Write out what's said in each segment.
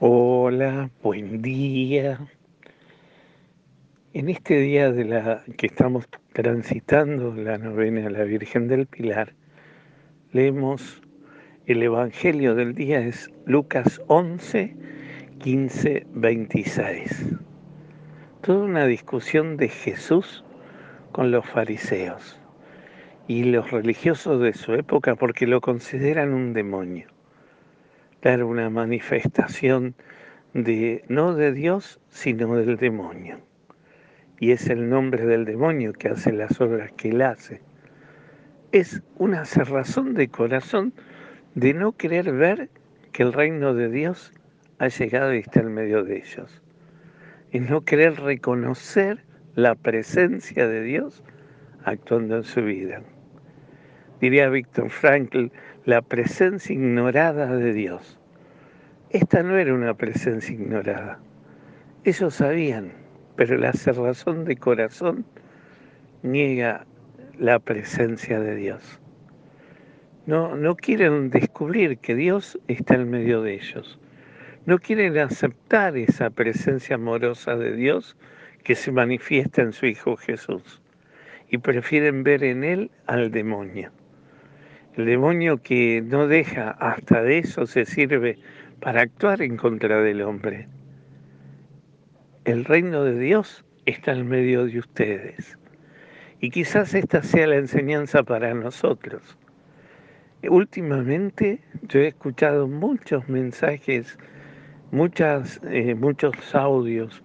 Hola, buen día. En este día de la que estamos transitando la novena a la Virgen del Pilar, leemos el Evangelio del día es Lucas 11, 15, 26. Toda una discusión de Jesús con los fariseos y los religiosos de su época porque lo consideran un demonio dar una manifestación de no de Dios, sino del demonio. Y es el nombre del demonio que hace las obras que él hace. Es una cerrazón de corazón de no querer ver que el reino de Dios ha llegado y está en medio de ellos. Es no querer reconocer la presencia de Dios actuando en su vida. Diría Víctor Frankl, la presencia ignorada de Dios. Esta no era una presencia ignorada. Ellos sabían, pero la cerrazón de corazón niega la presencia de Dios. No, no quieren descubrir que Dios está en medio de ellos. No quieren aceptar esa presencia amorosa de Dios que se manifiesta en su Hijo Jesús. Y prefieren ver en Él al demonio. El demonio que no deja, hasta de eso se sirve para actuar en contra del hombre. El reino de Dios está en medio de ustedes. Y quizás esta sea la enseñanza para nosotros. Últimamente yo he escuchado muchos mensajes, muchas, eh, muchos audios,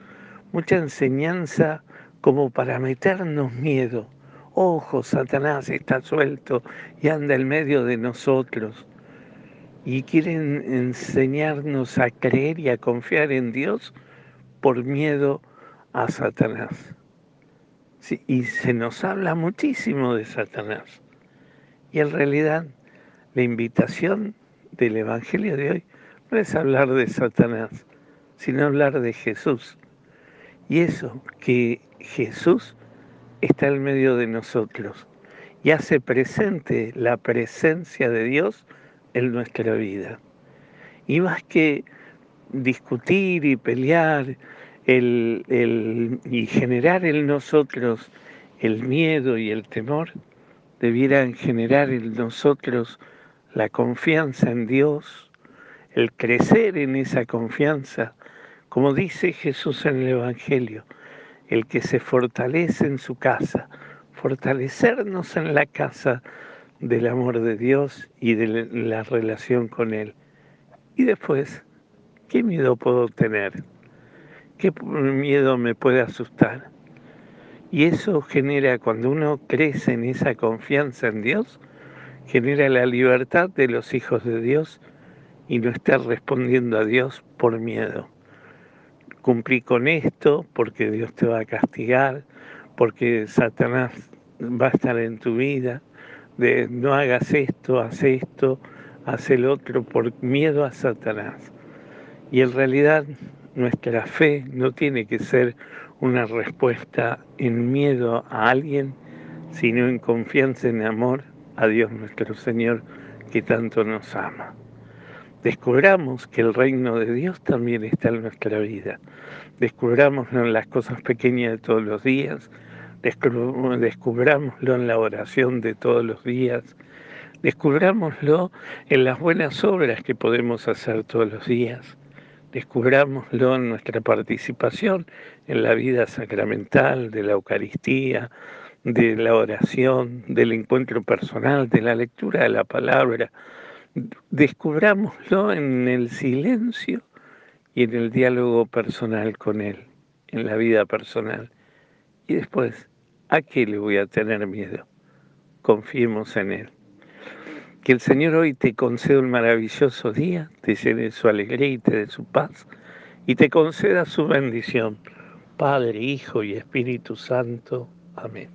mucha enseñanza como para meternos miedo ojo, Satanás está suelto y anda en medio de nosotros. Y quieren enseñarnos a creer y a confiar en Dios por miedo a Satanás. y se nos habla muchísimo de Satanás. Y en realidad la invitación del Evangelio de hoy no es hablar de Satanás, sino hablar de Jesús. Y eso, que Jesús está en medio de nosotros y hace presente la presencia de Dios en nuestra vida. Y más que discutir y pelear y generar en nosotros el miedo y el temor, debieran generar en nosotros la confianza en Dios, el crecer en esa confianza, como dice Jesús en el Evangelio, el que se fortalece en su casa, fortalecernos en la casa del amor de Dios y de la relación con Él. Y después, ¿qué miedo puedo tener? ¿Qué miedo me puede asustar? Y eso genera, cuando uno crece en esa confianza en Dios, genera la libertad de los hijos de Dios y no estar respondiendo a Dios por miedo cumplí con esto porque Dios te va a castigar, porque Satanás va a estar en tu vida, de no hagas esto, haz esto, haz el otro por miedo a Satanás. Y en realidad nuestra fe no tiene que ser una respuesta en miedo a alguien, sino en confianza en amor a Dios nuestro Señor que tanto nos ama descubramos que el reino de Dios también está en nuestra vida. Descubrámoslo en las cosas pequeñas de todos los días, descubrámoslo en la oración de todos los días, descubrámoslo en las buenas obras que podemos hacer todos los días, descubrámoslo en nuestra participación en la vida sacramental, de la Eucaristía, de la oración, del encuentro personal, de la lectura de la palabra, descubrámoslo en el silencio y en el diálogo personal con Él, en la vida personal. Y después, ¿a qué le voy a tener miedo? Confiemos en Él. Que el Señor hoy te conceda un maravilloso día, te llene su alegría y te dé su paz, y te conceda su bendición. Padre, Hijo y Espíritu Santo. Amén.